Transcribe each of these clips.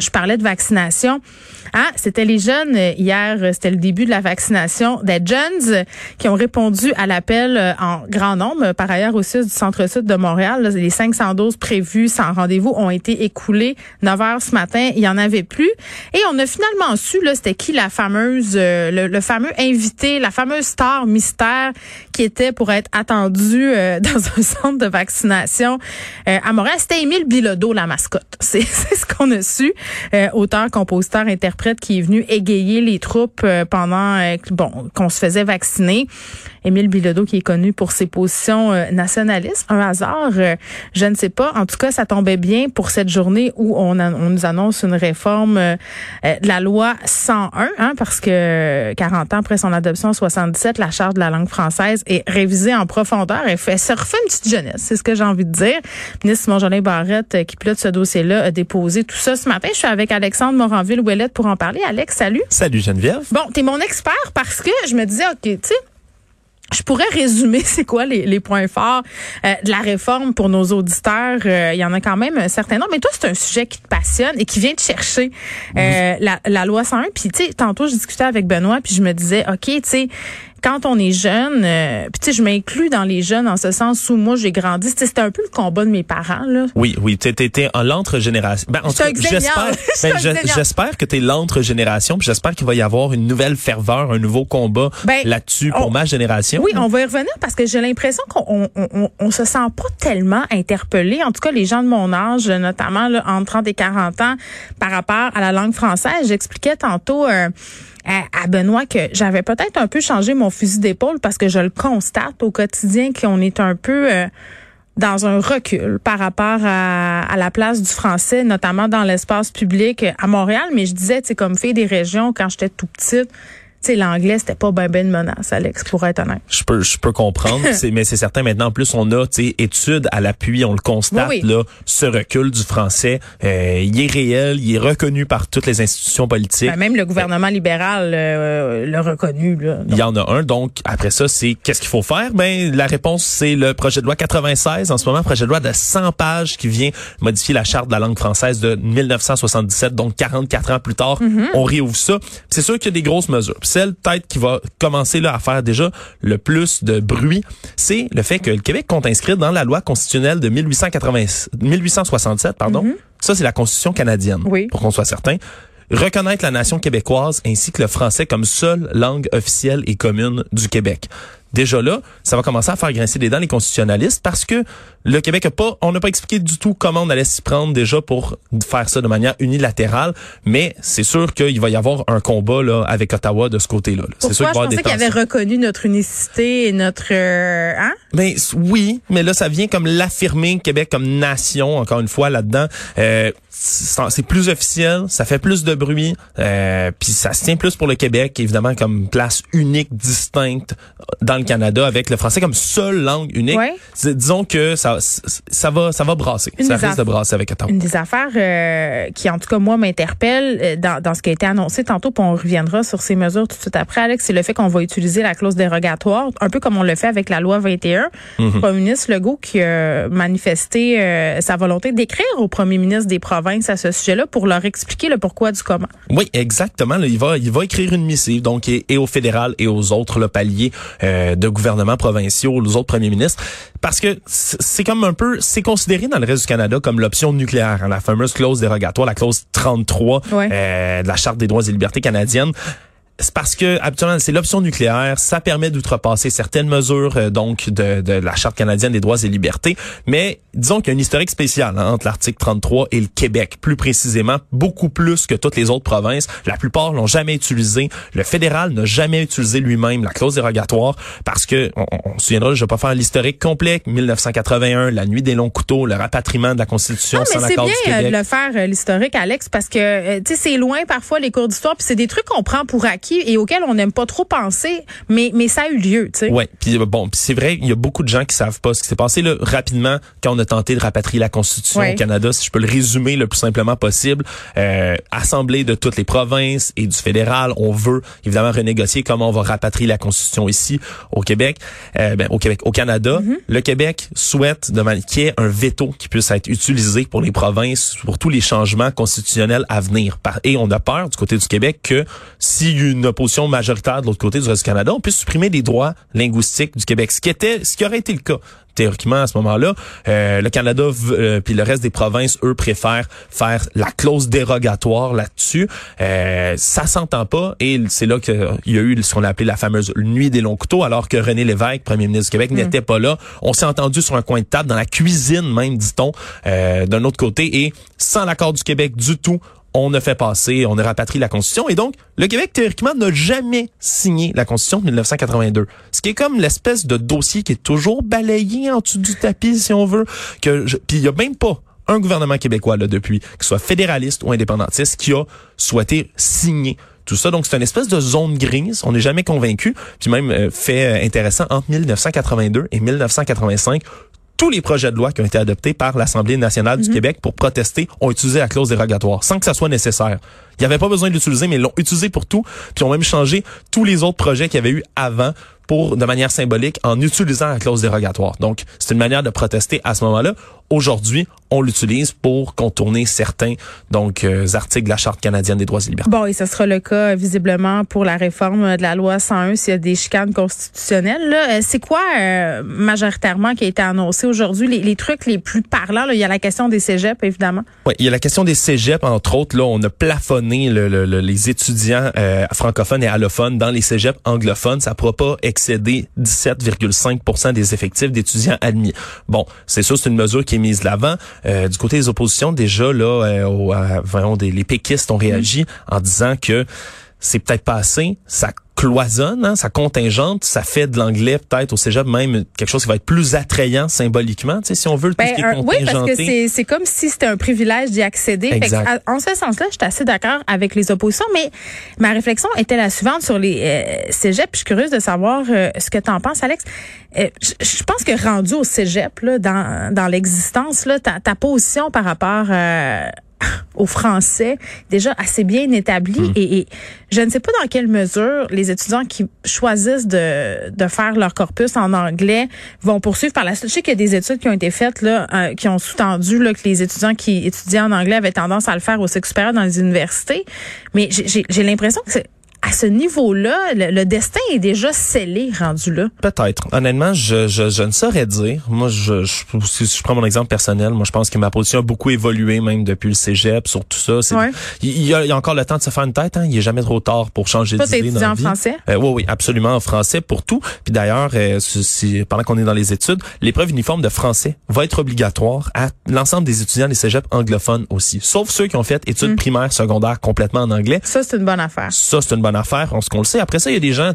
je parlais de vaccination. Ah, c'était les jeunes euh, hier, euh, c'était le début de la vaccination des jeunes qui ont répondu à l'appel euh, en grand nombre. Par ailleurs, aussi du centre-sud de Montréal, les 500 doses prévues sans rendez-vous ont été écoulées 9 heures ce matin. Il y en avait plus. Et on a finalement su, là, c'était qui la fameuse, le, fameux invité, la fameuse star mystère qui était pour être attendu dans un centre de vaccination à Montréal. C'était Émile Bilodeau, la mascotte. C'est ce qu'on a su. Auteur, compositeur, interprète qui est venu égayer les troupes euh, pendant euh, bon qu'on se faisait vacciner. Émile Bilodeau qui est connu pour ses positions euh, nationalistes. Un hasard, je ne sais pas. En tout cas, ça tombait bien pour cette journée où on, on nous annonce une réforme de la loi 101, hein, parce que 40 ans après son adoption en 77, la charte de la langue française est révisée en profondeur et fait se refait une petite jeunesse. C'est ce que j'ai envie de dire. Le ministre Barrette, qui pilote ce dossier-là, a déposé tout ça ce matin. Je suis avec Alexandre Moranville-Ouellette pour en parler. Alex, salut. Salut Geneviève. Bon, t'es mon expert parce que je me disais, OK, tu sais, je pourrais résumer c'est quoi les, les points forts euh, de la réforme pour nos auditeurs. Euh, il y en a quand même un certain nombre. Mais toi, c'est un sujet qui te passionne et qui vient te chercher euh, la, la loi 101. Puis tu sais, tantôt je discutais avec Benoît puis je me disais, ok, tu sais, quand on est jeune, euh, puis tu sais, je m'inclus dans les jeunes en ce sens où moi j'ai grandi. C'était un peu le combat de mes parents là. Oui, oui, t'étais en l'entre génération. Ben, j'espère, ben, j'espère que t'es l'entre génération, puis j'espère qu'il va y avoir une nouvelle ferveur, un nouveau combat ben, là-dessus pour ma génération. Oui, on va y revenir parce que j'ai l'impression qu'on on, on, se sent pas tellement interpellé. En tout cas, les gens de mon âge, notamment là, entre 30 et 40 ans, par rapport à la langue française. J'expliquais tantôt. Euh, à, Benoît que j'avais peut-être un peu changé mon fusil d'épaule parce que je le constate au quotidien qu'on est un peu euh, dans un recul par rapport à, à, la place du français, notamment dans l'espace public à Montréal. Mais je disais, c'est comme fait des régions quand j'étais tout petite sais, l'anglais, c'était pas ben ben une menace, Alex, pour être honnête. Je peux, je peux comprendre, mais c'est certain maintenant, en plus, on a, tu études à l'appui, on le constate, là, ce recul du français, euh, il est réel, il est reconnu par toutes les institutions politiques. Ben, même le gouvernement libéral euh, l'a reconnu, là. Il y en a un, donc, après ça, c'est qu'est-ce qu'il faut faire? Ben, la réponse, c'est le projet de loi 96, en ce moment, projet de loi de 100 pages qui vient modifier la charte de la langue française de 1977, donc 44 ans plus tard, mm-hmm. on réouvre ça. C'est sûr qu'il y a des grosses mesures celle peut-être qui va commencer là à faire déjà le plus de bruit, c'est le fait que le Québec compte inscrire dans la loi constitutionnelle de 1880, 1867, pardon. Mm-hmm. Ça, c'est la Constitution canadienne, oui. pour qu'on soit certain reconnaître la nation québécoise ainsi que le français comme seule langue officielle et commune du Québec déjà là, ça va commencer à faire grincer les dents les constitutionnalistes parce que le Québec a pas, on n'a pas expliqué du tout comment on allait s'y prendre déjà pour faire ça de manière unilatérale, mais c'est sûr qu'il va y avoir un combat là avec Ottawa de ce côté-là. C'est sûr qu'il y avait reconnu notre unicité et notre euh, hein? Ben oui, mais là ça vient comme l'affirmer Québec comme nation encore une fois là-dedans. Euh, c'est plus officiel, ça fait plus de bruit, euh, puis ça se tient plus pour le Québec évidemment comme place unique, distincte dans le Canada avec le français comme seule langue unique. Disons que ça, ça va, ça va brasser. ça risque de brasser avec Ottawa. Une des affaires euh, qui, en tout cas, moi, m'interpelle euh, dans, dans ce qui a été annoncé tantôt, puis on reviendra sur ces mesures tout de suite après, Alex, c'est le fait qu'on va utiliser la clause dérogatoire, un peu comme on le fait avec la loi 21. Mm-hmm. Le premier ministre Legault qui a manifesté euh, sa volonté d'écrire au premier ministre des provinces à ce sujet-là pour leur expliquer le pourquoi du comment. Oui, exactement. il va, il va écrire une missive, donc et, au fédéral et aux autres le paliers de gouvernements provinciaux, aux autres premiers ministres, parce que c'est comme un peu, c'est considéré dans le reste du Canada comme l'option nucléaire, hein, la fameuse clause dérogatoire, la clause 33 euh, de la Charte des droits et libertés canadienne c'est parce que habituellement c'est l'option nucléaire, ça permet d'outrepasser certaines mesures euh, donc de, de, la charte canadienne des droits et libertés, mais disons qu'il y a une historique spéciale hein, entre l'article 33 et le Québec, plus précisément beaucoup plus que toutes les autres provinces. La plupart l'ont jamais utilisé. Le fédéral n'a jamais utilisé lui-même la clause dérogatoire parce que on, on se souviendra, je vais pas faire l'historique complet. 1981, la nuit des longs couteaux, le rapatriement de la Constitution sans l'accord du Québec. C'est bien de le faire euh, l'historique, Alex, parce que euh, tu sais c'est loin parfois les cours d'histoire, puis c'est des trucs qu'on prend pour acquis et auquel on n'aime pas trop penser, mais, mais ça a eu lieu, tu sais. Ouais, puis bon, puis c'est vrai, il y a beaucoup de gens qui savent pas ce qui s'est passé là rapidement quand on a tenté de rapatrier la Constitution au Canada, si je peux le résumer le plus simplement possible. Euh, assemblée de toutes les provinces et du fédéral, on veut évidemment renégocier comment on va rapatrier la Constitution ici au Québec, euh, ben, au Québec, au Canada. Mm-hmm. Le Québec souhaite qu'il y ait un veto qui puisse être utilisé pour les provinces pour tous les changements constitutionnels à venir. Et on a peur du côté du Québec que y a une opposition majoritaire de l'autre côté du reste du Canada, on puisse supprimer des droits linguistiques du Québec, ce qui était, ce qui aurait été le cas théoriquement à ce moment-là. Euh, le Canada euh, puis le reste des provinces, eux, préfèrent faire la clause dérogatoire là-dessus. Euh, ça s'entend pas et c'est là qu'il y a eu ce qu'on a appelé la fameuse nuit des longs couteaux, alors que René Lévesque, premier ministre du Québec, mm. n'était pas là. On s'est entendu sur un coin de table, dans la cuisine même, dit-on, euh, d'un autre côté, et sans l'accord du Québec du tout, on a fait passer, on a rapatrié la Constitution. Et donc, le Québec, théoriquement, n'a jamais signé la Constitution de 1982. Ce qui est comme l'espèce de dossier qui est toujours balayé en dessous du tapis, si on veut. Que Puis il y a même pas un gouvernement québécois, là, depuis, qu'il soit fédéraliste ou indépendantiste, qui a souhaité signer tout ça. Donc, c'est une espèce de zone grise. On n'est jamais convaincu. Puis même, euh, fait euh, intéressant, entre 1982 et 1985, tous les projets de loi qui ont été adoptés par l'Assemblée nationale du mhm. Québec pour protester ont utilisé la clause dérogatoire sans que ça soit nécessaire. Il n'y avait pas besoin de l'utiliser, mais ils l'ont utilisé pour tout, puis ont même changé tous les autres projets qu'il y avait eu avant pour, de manière symbolique, en utilisant la clause dérogatoire. Donc, c'est une manière de protester à ce moment-là. Aujourd'hui, on l'utilise pour contourner certains donc euh, articles de la Charte canadienne des droits et libertés. Bon, et ce sera le cas visiblement pour la réforme de la loi 101 s'il y a des chicanes constitutionnelles. Là, euh, c'est quoi euh, majoritairement qui a été annoncé aujourd'hui? Les, les, trucs les plus parlants là, Il y a la question des cégeps évidemment. Oui, il y a la question des cégeps entre autres. Là, on a plafonné le, le, les étudiants francophones et allophones dans les cégeps anglophones. Ça ne pourra pas excéder 17,5% des effectifs d'étudiants admis. Bon, c'est sûr, c'est une mesure qui est mise de l'avant. Euh, du côté des oppositions, déjà là, euh, des, les péquistes ont réagi en disant que c'est peut-être pas assez. Ça cloisonne, hein, ça contingente, ça fait de l'anglais peut-être au cégep même quelque chose qui va être plus attrayant symboliquement, tu sais, si on veut le ben, tout ce qui est Oui, parce que c'est comme si c'était un privilège d'y accéder. en ce sens-là, je suis assez d'accord avec les oppositions, mais ma réflexion était la suivante sur les euh, cégeps. Je suis curieuse de savoir euh, ce que tu en penses, Alex. Euh, je pense que rendu au cégep, là, dans, dans l'existence, ta, ta position par rapport... Euh, au français déjà assez bien établi hmm. et, je ne sais pas dans quelle mesure les étudiants qui choisissent de, de faire leur corpus en anglais vont poursuivre par la suite. Je sais qu'il y a des études qui ont été faites là, euh, qui ont sous-tendu là, que les étudiants qui étudiaient en anglais avaient tendance à le faire au sexe supérieur dans les universités, mais j'ai l'impression que c'est à ce niveau-là, le, destin est déjà scellé, rendu là. Peut-être. Honnêtement, je, je, je, ne saurais dire. Moi, je, je, si je prends mon exemple personnel, moi, je pense que ma position a beaucoup évolué, même depuis le cégep, sur tout ça. Ouais. Il, y a, il, y a, encore le temps de se faire une tête. Hein. Il est jamais trop tard pour changer d'idée dans la en français? Euh, oui, oui, absolument en français pour tout. Puis d'ailleurs, euh, si, pendant qu'on est dans les études, l'épreuve uniforme de français va être obligatoire à l'ensemble des étudiants des cégeps anglophones aussi, sauf ceux qui ont fait études hmm. primaires, secondaires complètement en anglais. Ça, c'est une bonne affaire. Ça, c'est une bonne affaire, on, ce qu'on le sait. Après ça, il y a des gens,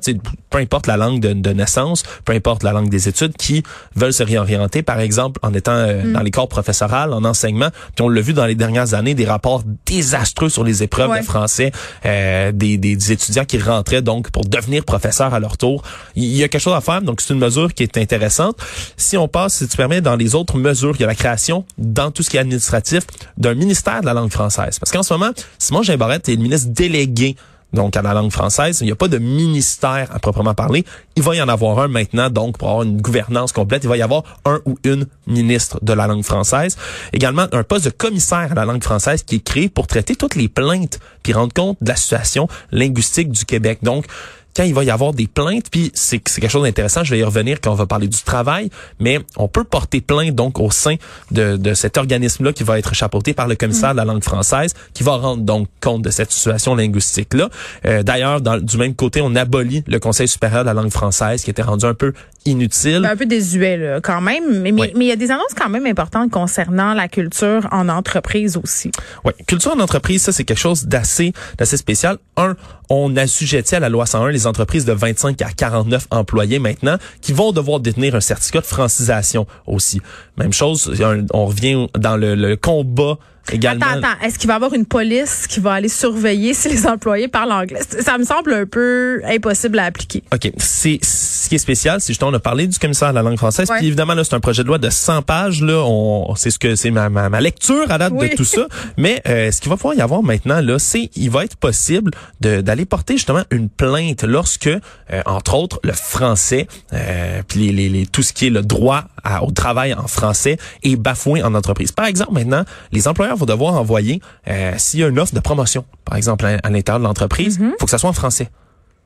peu importe la langue de, naissance, peu importe la langue des études, qui veulent se réorienter, par exemple, en étant euh, mm. dans les corps professorales, en enseignement. Puis on l'a vu dans les dernières années, des rapports désastreux sur les épreuves de français, euh, des, des, étudiants qui rentraient donc pour devenir professeurs à leur tour. Il y a quelque chose à faire, donc c'est une mesure qui est intéressante. Si on passe, si tu permets, dans les autres mesures, il y a la création, dans tout ce qui est administratif, d'un ministère de la langue française. Parce qu'en ce moment, Simon Gimbarette est le ministre délégué donc à la langue française. Il n'y a pas de ministère à proprement parler. Il va y en avoir un maintenant, donc pour avoir une gouvernance complète, il va y avoir un ou une ministre de la langue française. Également, un poste de commissaire à la langue française qui est créé pour traiter toutes les plaintes puis rendre compte de la situation linguistique du Québec. Donc, quand il va y avoir des plaintes, puis c'est quelque chose d'intéressant, je vais y revenir quand on va parler du travail, mais on peut porter plainte donc au sein de, de cet organisme-là qui va être chapeauté par le commissaire de la langue française, qui va rendre donc compte de cette situation linguistique-là. Euh, D'ailleurs, du même côté, on abolit le Conseil supérieur de la langue française, qui était rendu un peu inutile. Ben, un peu désuet là, quand même, mais mais il y a des annonces quand même importantes concernant la culture en entreprise aussi. Oui, culture en entreprise, ça c'est quelque chose d'assez d'assez spécial. Un, on assujettit à la loi 101 les entreprises de 25 à 49 employés maintenant qui vont devoir détenir un certificat de francisation aussi. Même chose, on revient dans le, le combat également. Attends, attends. Est-ce qu'il va y avoir une police qui va aller surveiller si les employés parlent anglais? Ça me semble un peu impossible à appliquer. OK. C'est, ce qui est spécial, c'est justement, on a parlé du commissaire à la langue française. Ouais. Puis évidemment, là, c'est un projet de loi de 100 pages. Là, on, c'est ce que, c'est ma, ma, ma lecture à date Oui. de tout ça. Mais, euh, ce qu'il va pouvoir y avoir maintenant, là, c'est, il va être possible de, d'aller porter justement une plainte lorsque, euh, entre autres, le français, euh, puis les, les, les- tout ce qui est le droit à- au travail en français est bafoué en entreprise. Par exemple, maintenant, les employeurs vont devoir envoyer, euh, s'il y a une offre de promotion, par exemple, à, à l'intérieur de l'entreprise, Mm-hmm. faut que ça soit en français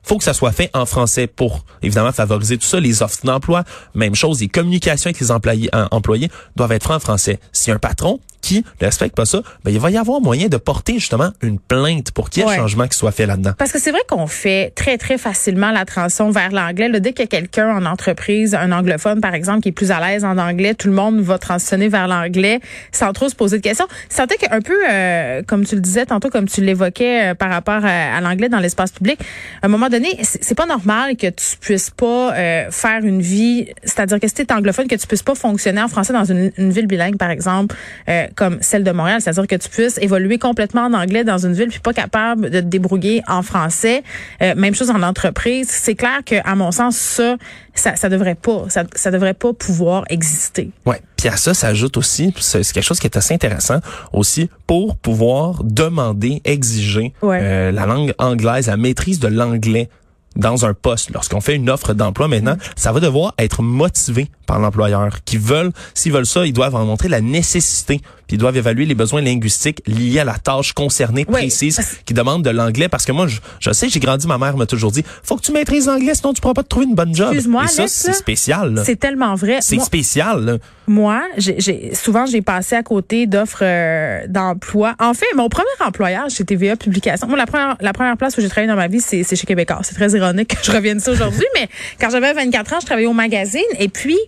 faut que ça soit fait en français pour évidemment favoriser tout ça. Les offres d'emploi, même chose, les communications avec les employés, euh, employés doivent être faites en français. Si y a un patron qui ne respecte pas ça, ben, il va y avoir moyen de porter justement une plainte pour qu'il y ait Ouais. un changement qui soit fait là-dedans. Parce que c'est vrai qu'on fait très, très facilement la transition vers l'anglais. Dès qu'il y a quelqu'un en entreprise, un anglophone, par exemple, qui est plus à l'aise en anglais, tout le monde va transitionner vers l'anglais sans trop se poser de questions. C'est qu'un peu, euh, comme tu le disais tantôt, comme tu l'évoquais euh, par rapport à, à l'anglais dans l'espace public, à un moment donné, c'est pas normal que tu puisses pas euh, faire une vie, c'est-à-dire que si tu es anglophone, que tu puisses pas fonctionner en français dans une, une ville bilingue, par exemple, euh, comme celle de Montréal, c'est-à-dire que tu puisses évoluer complètement en anglais dans une ville puis pas capable de te débrouiller en français. Euh, même chose en entreprise. C'est clair que, à mon sens, ça, ça, ça devrait pas, ça, ça devrait pas pouvoir exister. Ouais. Puis à ça s'ajoute aussi, c'est c'est quelque chose qui est assez intéressant aussi, pour pouvoir demander, exiger Ouais. euh, la langue anglaise, la maîtrise de l'anglais dans un poste. Lorsqu'on fait une offre d'emploi maintenant, ça va devoir être motivé par l'employeur. Qui veulent, s'ils veulent ça, ils doivent en montrer la nécessité. Puis ils doivent évaluer les besoins linguistiques liés à la tâche concernée Oui, précise qui demande de l'anglais. Parce que moi, je, je sais, j'ai grandi, ma mère m'a toujours dit, faut que tu maîtrises l'anglais, sinon tu pourras pas te trouver une bonne job. Excuse-moi, ça, c'est spécial. C'est tellement vrai. C'est spécial. là. Moi, j'ai, j'ai- souvent, j'ai passé à côté d'offres euh, d'emploi. En fait, mon premier employeur chez TVA Publications, moi, la première, la première place où j'ai travaillé dans ma vie, c'est, c'est chez Québécois. C'est très ironique que je revienne ça aujourd'hui, mais quand j'avais 24 ans, je travaillais au magazine. Et puis,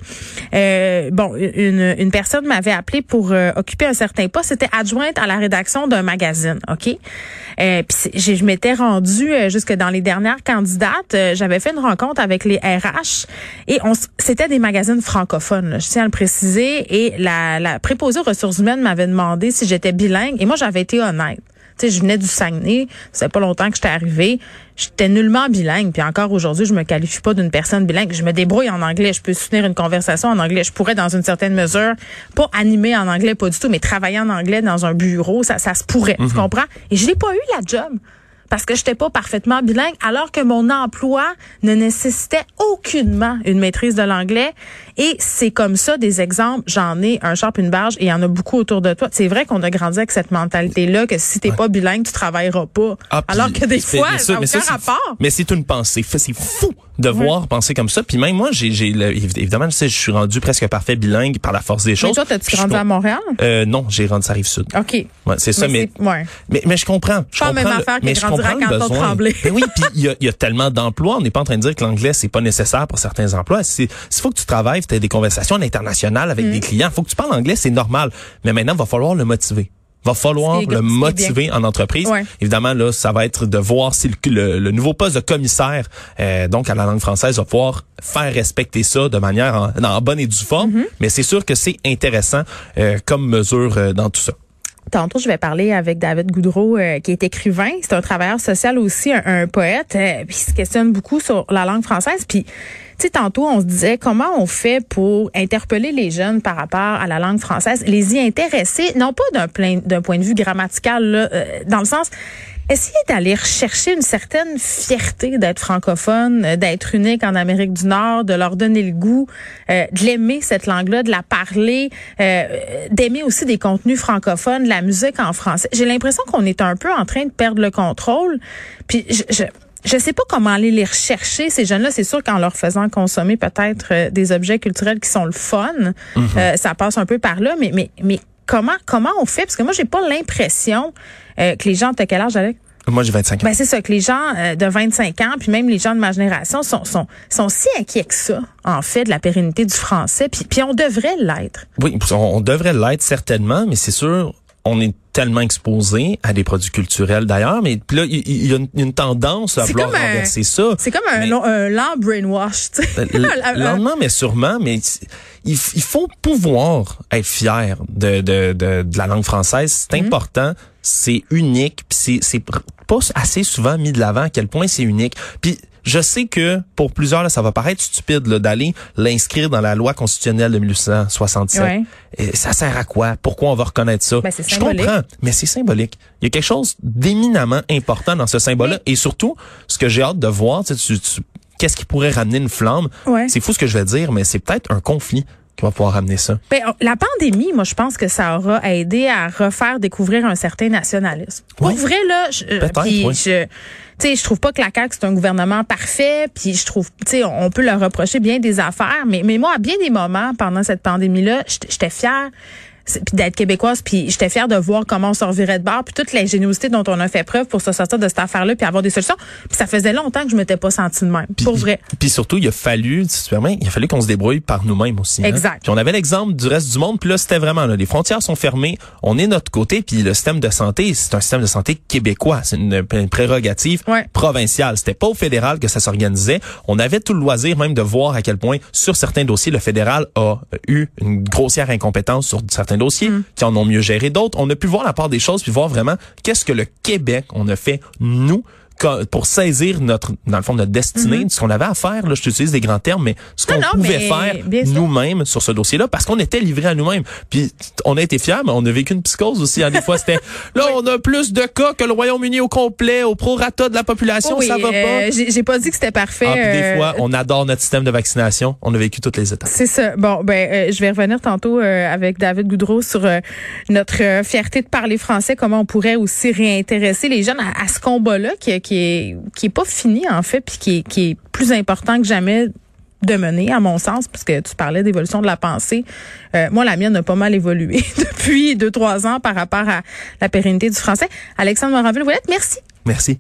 euh, bon, une, une personne m'avait appelé pour euh, occuper un certain poste. C'était adjointe à la rédaction d'un magazine, OK? Euh, puis je m'étais rendue euh, jusque dans les dernières candidates. Euh, J'avais fait une rencontre avec les RH et on, c'était des magazines francophones. là, je tiens à le préciser. Et la, la préposée ressources humaines m'avait demandé si j'étais bilingue et moi j'avais été honnête. Tu sais, je venais du Saguenay, ça fait pas longtemps que j'étais arrivée. J'étais nullement bilingue, puis encore aujourd'hui, je me qualifie pas d'une personne bilingue. Je me débrouille en anglais, je peux soutenir une conversation en anglais. Je pourrais, dans une certaine mesure, pas animer en anglais, pas du tout, mais travailler en anglais dans un bureau, ça, ça se pourrait. Tu comprends? Et je n'ai pas eu la job parce que j'étais pas parfaitement bilingue, alors que mon emploi ne nécessitait aucunement une maîtrise de l'anglais. Et c'est comme ça des exemples. J'en ai un sharp, une barge, et il y en a beaucoup autour de toi. C'est vrai qu'on a grandi avec cette mentalité-là que si t'es pas bilingue, tu travailleras pas. Ah, alors que des fois, mais ça aucun rapport. Mais c'est une pensée. C'est fou de voir penser comme ça. Puis même moi, j'ai, évidemment, je sais, je suis rendu presque parfait bilingue par la force des choses. Mais toi, t'as-tu grandi à Montréal? Euh, non, j'ai rendu ça rive sud. OK. Ouais, c'est ça, mais, mais, mais je comprends. Je Pas comprends même le- affaire que je à comprends besoin. Canton-Tremblay. Mais oui, puis il y y a tellement d'emplois. On n'est pas en train de dire que l'anglais, c'est pas nécessaire pour certains emplois. S'il faut que tu travailles, tu as des conversations internationales avec Mm. des clients. faut que tu parles anglais, c'est normal. Mais maintenant, il va falloir le motiver. Va falloir le motiver en entreprise. Ouais. Évidemment, là, ça va être de voir si le, le- le nouveau poste de commissaire, euh, donc à la langue française, va pouvoir faire respecter ça de manière en, en bonne et due forme. Mm-hmm. Mais c'est sûr que c'est intéressant euh, comme mesure euh, dans tout ça. Tantôt, je vais parler avec David Goudreau, euh, qui est écrivain. C'est un travailleur social aussi, un, poète. euh, puis il se questionne beaucoup sur la langue française. Puis, tu sais, tantôt, on se disait comment on fait pour interpeller les jeunes par rapport à la langue française, les y intéresser, non pas d'un point de vue grammatical, là, euh, dans le sens essayer d'aller rechercher une certaine fierté d'être francophone, euh, d'être unique en Amérique du Nord, de leur donner le goût, euh, de l'aimer cette langue-là, de la parler, euh, d'aimer aussi des contenus francophones, de la musique en français. J'ai l'impression qu'on est un peu en train de perdre le contrôle. Puis je, je je sais pas comment aller les rechercher ces jeunes-là. C'est sûr qu'en leur faisant consommer peut-être euh, des objets culturels qui sont le fun, euh, ça passe un peu par là. Mais mais mais comment comment on fait? Parce que moi j'ai pas l'impression euh, que les gens de quel âge Alex? Moi, j'ai 25 ans. Ben c'est ça que les gens euh, de 25 ans, puis même les gens de ma génération sont sont sont si inquiets que ça en fait de la pérennité du français, puis puis on devrait l'être. Oui, on, on devrait l'être certainement, mais c'est sûr, on est tellement exposés à des produits culturels d'ailleurs, mais là, il y, a une, tendance à vouloir renverser ça. C'est comme un, lent brainwash, tu sais. Lentement, mais sûrement, mais il, faut pouvoir être fier de, de, de, de la langue française. C'est mhm. important, c'est unique, puis c'est pas assez souvent mis de l'avant à quel point c'est unique. Puis je sais que pour plusieurs, là, ça va paraître stupide d'aller l'inscrire dans la loi constitutionnelle de 1867. Et ça sert à quoi? Pourquoi on va reconnaître ça? Ben, je comprends, mais c'est symbolique. Il y a quelque chose d'éminemment important dans ce symbole-là. Et surtout, ce que j'ai hâte de voir, tu, tu, qu'est-ce qui pourrait ramener une flamme? C'est fou ce que je vais dire, mais c'est peut-être un conflit qui va pouvoir ramener ça? Ben, la pandémie, moi, je pense que ça aura aidé à refaire découvrir un certain nationalisme. Pour vrai, là, je, euh, je, tu je trouve pas que la CAQ, c'est un gouvernement parfait, puis je trouve, tu sais, on peut leur reprocher bien des affaires, mais, mais moi, à bien des moments, pendant cette pandémie-là, j'étais fière puis d'être québécoise puis j'étais fière de voir comment on sortirait de bord puis toute l'ingéniosité dont on a fait preuve pour se sortir de cette affaire-là puis avoir des solutions. Puis ça faisait longtemps que je m'étais pas sentie de même pour vrai. puis surtout il a fallu si tu permets il a fallu qu'on se débrouille par nous-mêmes aussi hein. exact. Puis on avait l'exemple du reste du monde puis là c'était vraiment là les frontières sont fermées on est notre côté puis le système de santé c'est un système de santé québécois c'est une, prérogative provinciale. C'était pas au fédéral que ça s'organisait. On avait tout le loisir même de voir à quel point sur certains dossiers le fédéral a eu une grossière incompétence sur certains dossiers mm. qui en ont mieux géré d'autres. On a pu voir la part des choses puis voir vraiment qu'est-ce que le Québec on a fait nous pour saisir notre dans le fond notre destinée, mm-hmm. ce qu'on avait à faire là, je t'utilise des grands termes mais ce qu'on pouvait faire nous-mêmes sur ce dossier-là parce qu'on était livrés à nous-mêmes. Puis on a été fiers mais on a vécu une psychose aussi hein, des fois c'était là on a plus de cas que le Royaume-Uni au complet, au prorata de la population, ça va pas. Euh, j'ai pas dit que c'était parfait. Ah, des euh, fois, on adore notre système de vaccination, on a vécu toutes les étapes. C'est ça. Bon ben euh, je vais revenir tantôt avec David Goudreau sur notre fierté de parler français, comment on pourrait aussi réintéresser les jeunes à, ce combat-là qui, qui qui est pas fini en fait, puis qui est, qui est plus important que jamais de mener, à mon sens, parce que tu parlais d'évolution de la pensée. Euh, moi, la mienne a pas mal évolué depuis deux, trois ans par rapport à la pérennité du français. Alexandre Moranville, vous êtes merci. Merci.